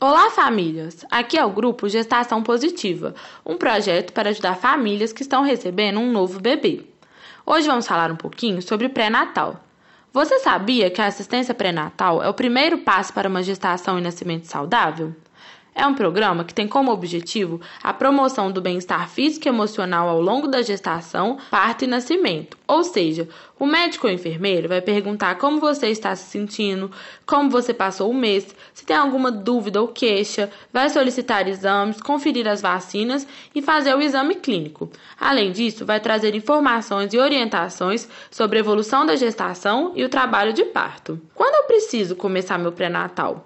Olá, famílias! Aqui é o grupo Gestação Positiva, um projeto para ajudar famílias que estão recebendo um novo bebê. Hoje vamos falar um pouquinho sobre pré-natal. Você sabia que a assistência pré-natal é o primeiro passo para uma gestação e nascimento saudável? É um programa que tem como objetivo a promoção do bem-estar físico e emocional ao longo da gestação, parto e nascimento. Ou seja, o médico ou enfermeiro vai perguntar como você está se sentindo, como você passou o mês, se tem alguma dúvida ou queixa, vai solicitar exames, conferir as vacinas e fazer o exame clínico. Além disso, vai trazer informações e orientações sobre a evolução da gestação e o trabalho de parto. Quando eu preciso começar meu pré-natal?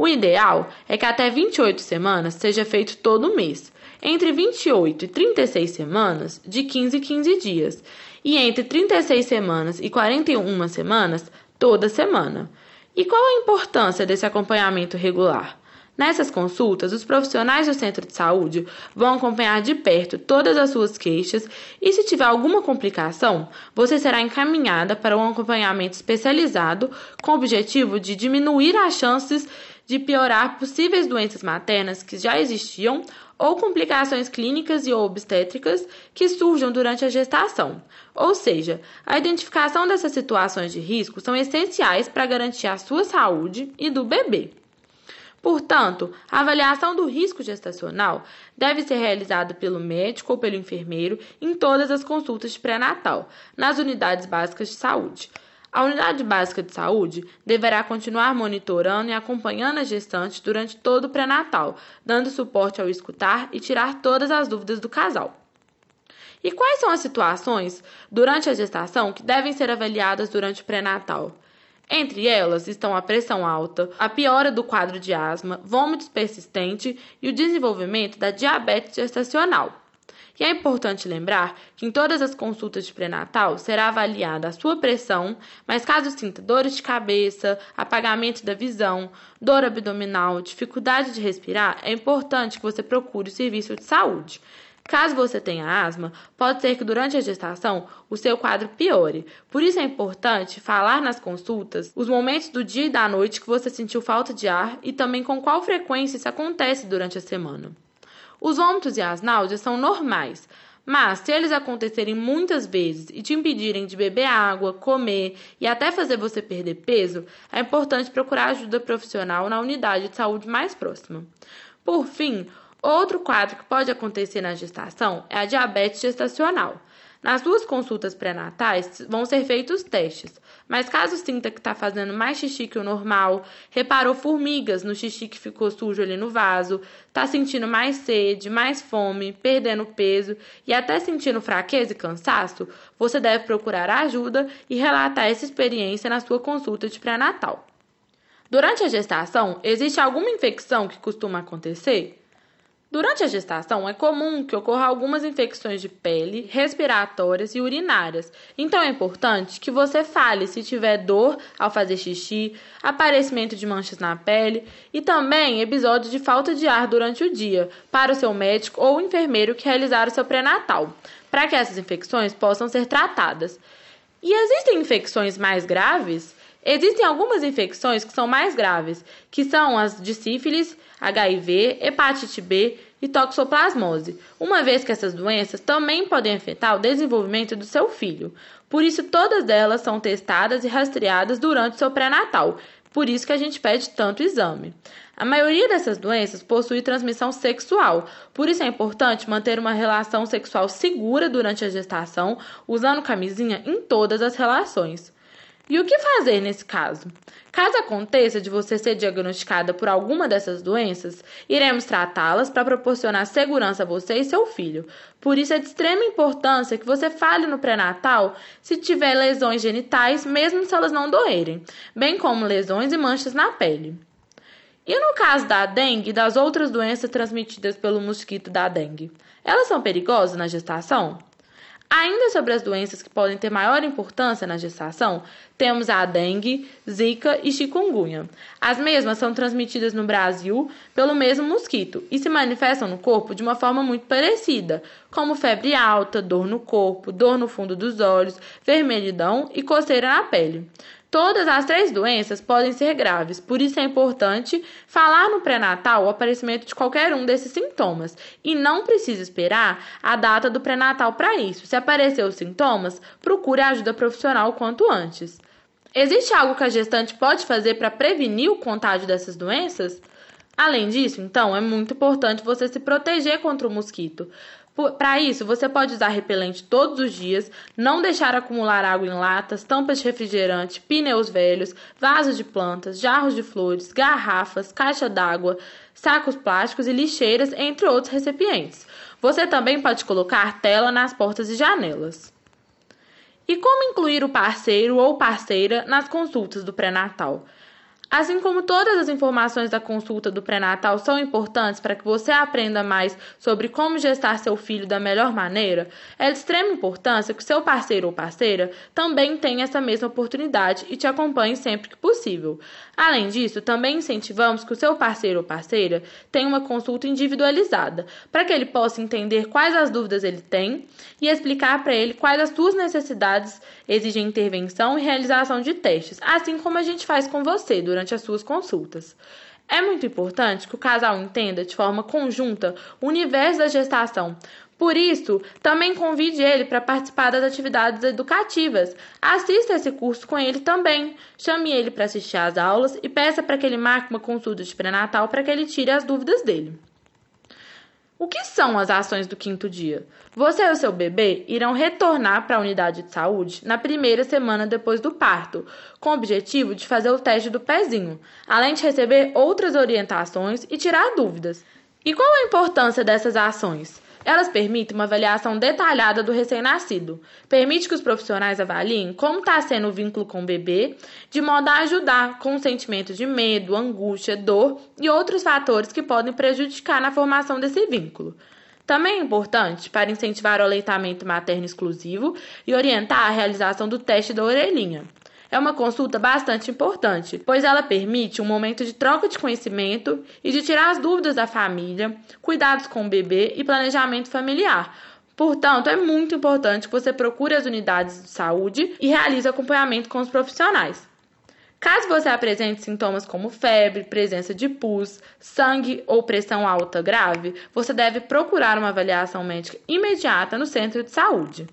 O ideal é que até 28 semanas seja feito todo mês, entre 28 e 36 semanas, de 15 em 15 dias, e entre 36 semanas e 41 semanas, toda semana. E qual a importância desse acompanhamento regular? Nessas consultas, os profissionais do centro de saúde vão acompanhar de perto todas as suas queixas e, se tiver alguma complicação, você será encaminhada para um acompanhamento especializado com o objetivo de diminuir as chances de piorar possíveis doenças maternas que já existiam ou complicações clínicas e obstétricas que surjam durante a gestação. Ou seja, a identificação dessas situações de risco são essenciais para garantir a sua saúde e do bebê. Portanto, a avaliação do risco gestacional deve ser realizada pelo médico ou pelo enfermeiro em todas as consultas de pré-natal, nas unidades básicas de saúde. A unidade básica de saúde deverá continuar monitorando e acompanhando a gestante durante todo o pré-natal, dando suporte ao escutar e tirar todas as dúvidas do casal. E quais são as situações durante a gestação que devem ser avaliadas durante o pré-natal? Entre elas estão a pressão alta, a piora do quadro de asma, vômitos persistente e o desenvolvimento da diabetes gestacional. E é importante lembrar que em todas as consultas de pré-natal será avaliada a sua pressão, mas caso sinta dores de cabeça, apagamento da visão, dor abdominal, dificuldade de respirar, é importante que você procure o serviço de saúde. Caso você tenha asma, pode ser que durante a gestação o seu quadro piore. Por isso é importante falar nas consultas os momentos do dia e da noite que você sentiu falta de ar e também com qual frequência isso acontece durante a semana. Os vômitos e as náuseas são normais, mas se eles acontecerem muitas vezes e te impedirem de beber água, comer e até fazer você perder peso, é importante procurar ajuda profissional na unidade de saúde mais próxima. Por fim, outro quadro que pode acontecer na gestação é a diabetes gestacional. Nas duas consultas pré-natais vão ser feitos testes, mas caso sinta que está fazendo mais xixi que o normal, reparou formigas no xixi que ficou sujo ali no vaso, está sentindo mais sede, mais fome, perdendo peso e até sentindo fraqueza e cansaço, você deve procurar ajuda e relatar essa experiência na sua consulta de pré-natal. Durante a gestação, existe alguma infecção que costuma acontecer? Durante a gestação, é comum que ocorra algumas infecções de pele, respiratórias e urinárias. Então é importante que você fale se tiver dor ao fazer xixi, aparecimento de manchas na pele e também episódios de falta de ar durante o dia para o seu médico ou enfermeiro que realizar o seu pré-natal, para que essas infecções possam ser tratadas. E existem infecções mais graves? Existem algumas infecções que são mais graves, que são as de sífilis, HIV, hepatite B e toxoplasmose, uma vez que essas doenças também podem afetar o desenvolvimento do seu filho. Por isso, todas elas são testadas e rastreadas durante o seu pré-natal. Por isso que a gente pede tanto exame. A maioria dessas doenças possui transmissão sexual, por isso é importante manter uma relação sexual segura durante a gestação, usando camisinha em todas as relações. E o que fazer nesse caso? Caso aconteça de você ser diagnosticada por alguma dessas doenças, iremos tratá-las para proporcionar segurança a você e seu filho. Por isso é de extrema importância que você fale no pré-natal se tiver lesões genitais, mesmo se elas não doerem, bem como lesões e manchas na pele. E no caso da dengue e das outras doenças transmitidas pelo mosquito da dengue, elas são perigosas na gestação? Ainda sobre as doenças que podem ter maior importância na gestação, temos a dengue, zika e chikungunya. As mesmas são transmitidas no Brasil pelo mesmo mosquito e se manifestam no corpo de uma forma muito parecida, como febre alta, dor no corpo, dor no fundo dos olhos, vermelhidão e coceira na pele. Todas as três doenças podem ser graves, por isso é importante falar no pré-natal o aparecimento de qualquer um desses sintomas e não precisa esperar a data do pré-natal para isso. Se aparecer os sintomas, procure ajuda profissional o quanto antes. Existe algo que a gestante pode fazer para prevenir o contágio dessas doenças? Além disso, então, é muito importante você se proteger contra o mosquito. Para isso, você pode usar repelente todos os dias, não deixar acumular água em latas, tampas de refrigerante, pneus velhos, vasos de plantas, jarros de flores, garrafas, caixa d'água, sacos plásticos e lixeiras, entre outros recipientes. Você também pode colocar tela nas portas e janelas. E como incluir o parceiro ou parceira nas consultas do pré-natal? Assim como todas as informações da consulta do pré-natal são importantes para que você aprenda mais sobre como gestar seu filho da melhor maneira, é de extrema importância que seu parceiro ou parceira também tenha essa mesma oportunidade e te acompanhe sempre que possível. Além disso, também incentivamos que o seu parceiro ou parceira tenha uma consulta individualizada, para que ele possa entender quais as dúvidas ele tem e explicar para ele quais as suas necessidades exigem intervenção e realização de testes, assim como a gente faz com você durante durante as suas consultas. É muito importante que o casal entenda de forma conjunta o universo da gestação. Por isso, também convide ele para participar das atividades educativas. Assista esse curso com ele também. Chame ele para assistir às aulas e peça para que ele marque uma consulta de pré-natal para que ele tire as dúvidas dele. O que são as ações do quinto dia? Você e o seu bebê irão retornar para a unidade de saúde na primeira semana depois do parto, com o objetivo de fazer o teste do pezinho, além de receber outras orientações e tirar dúvidas. E qual a importância dessas ações? Elas permitem uma avaliação detalhada do recém-nascido. Permite que os profissionais avaliem como está sendo o vínculo com o bebê, de modo a ajudar com sentimentos de medo, angústia, dor e outros fatores que podem prejudicar na formação desse vínculo. Também é importante para incentivar o aleitamento materno exclusivo e orientar a realização do teste da orelhinha é uma consulta bastante importante, pois ela permite um momento de troca de conhecimento e de tirar as dúvidas da família, cuidados com o bebê e planejamento familiar. Portanto, é muito importante que você procure as unidades de saúde e realize acompanhamento com os profissionais. Caso você apresente sintomas como febre, presença de pus, sangue ou pressão alta grave, você deve procurar uma avaliação médica imediata no centro de saúde.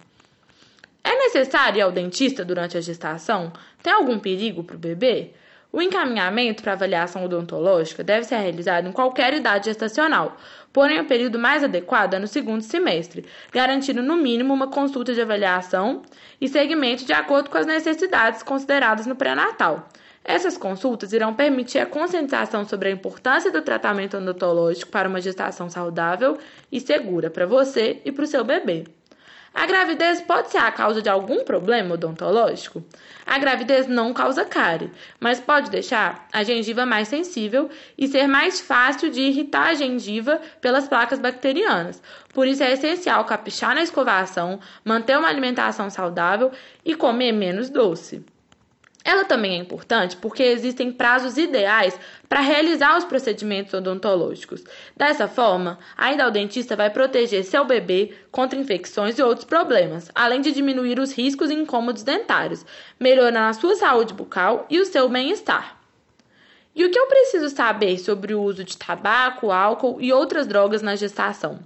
É necessário ir ao dentista durante a gestação? Tem algum perigo para o bebê? O encaminhamento para avaliação odontológica deve ser realizado em qualquer idade gestacional, porém o período mais adequado é no segundo semestre, garantindo no mínimo uma consulta de avaliação e segmento de acordo com as necessidades consideradas no pré-natal. Essas consultas irão permitir a conscientização sobre a importância do tratamento odontológico para uma gestação saudável e segura para você e para o seu bebê. A gravidez pode ser a causa de algum problema odontológico? A gravidez não causa cárie, mas pode deixar a gengiva mais sensível e ser mais fácil de irritar a gengiva pelas placas bacterianas. Por isso é essencial caprichar na escovação, manter uma alimentação saudável e comer menos doce. Ela também é importante porque existem prazos ideais para realizar os procedimentos odontológicos. Dessa forma, a ida ao dentista vai proteger seu bebê contra infecções e outros problemas, além de diminuir os riscos e incômodos dentários, melhorando a sua saúde bucal e o seu bem-estar. E o que eu preciso saber sobre o uso de tabaco, álcool e outras drogas na gestação?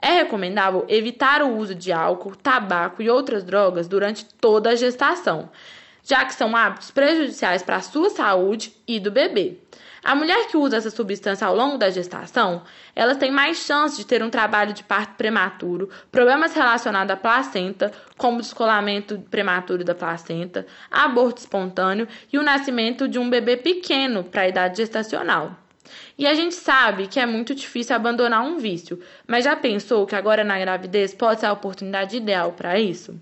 É recomendável evitar o uso de álcool, tabaco e outras drogas durante toda a gestação já que são hábitos prejudiciais para a sua saúde e do bebê. A mulher que usa essa substância ao longo da gestação, elas têm mais chance de ter um trabalho de parto prematuro, problemas relacionados à placenta, como descolamento prematuro da placenta, aborto espontâneo e o nascimento de um bebê pequeno para a idade gestacional. E a gente sabe que é muito difícil abandonar um vício, mas já pensou que agora na gravidez pode ser a oportunidade ideal para isso?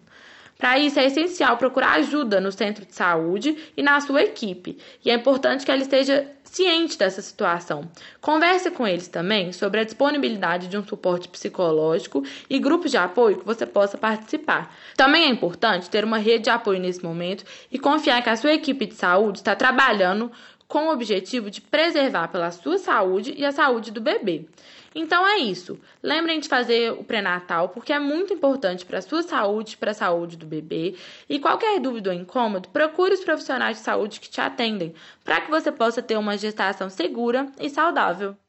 Para isso, é essencial procurar ajuda no centro de saúde e na sua equipe, e é importante que ela esteja ciente dessa situação. Converse com eles também sobre a disponibilidade de um suporte psicológico e grupos de apoio que você possa participar. Também é importante ter uma rede de apoio nesse momento e confiar que a sua equipe de saúde está trabalhando com o objetivo de preservar pela sua saúde e a saúde do bebê. Então é isso. Lembrem de fazer o pré-natal porque é muito importante para a sua saúde, para a saúde do bebê. E qualquer dúvida ou incômodo, procure os profissionais de saúde que te atendem, para que você possa ter uma gestação segura e saudável.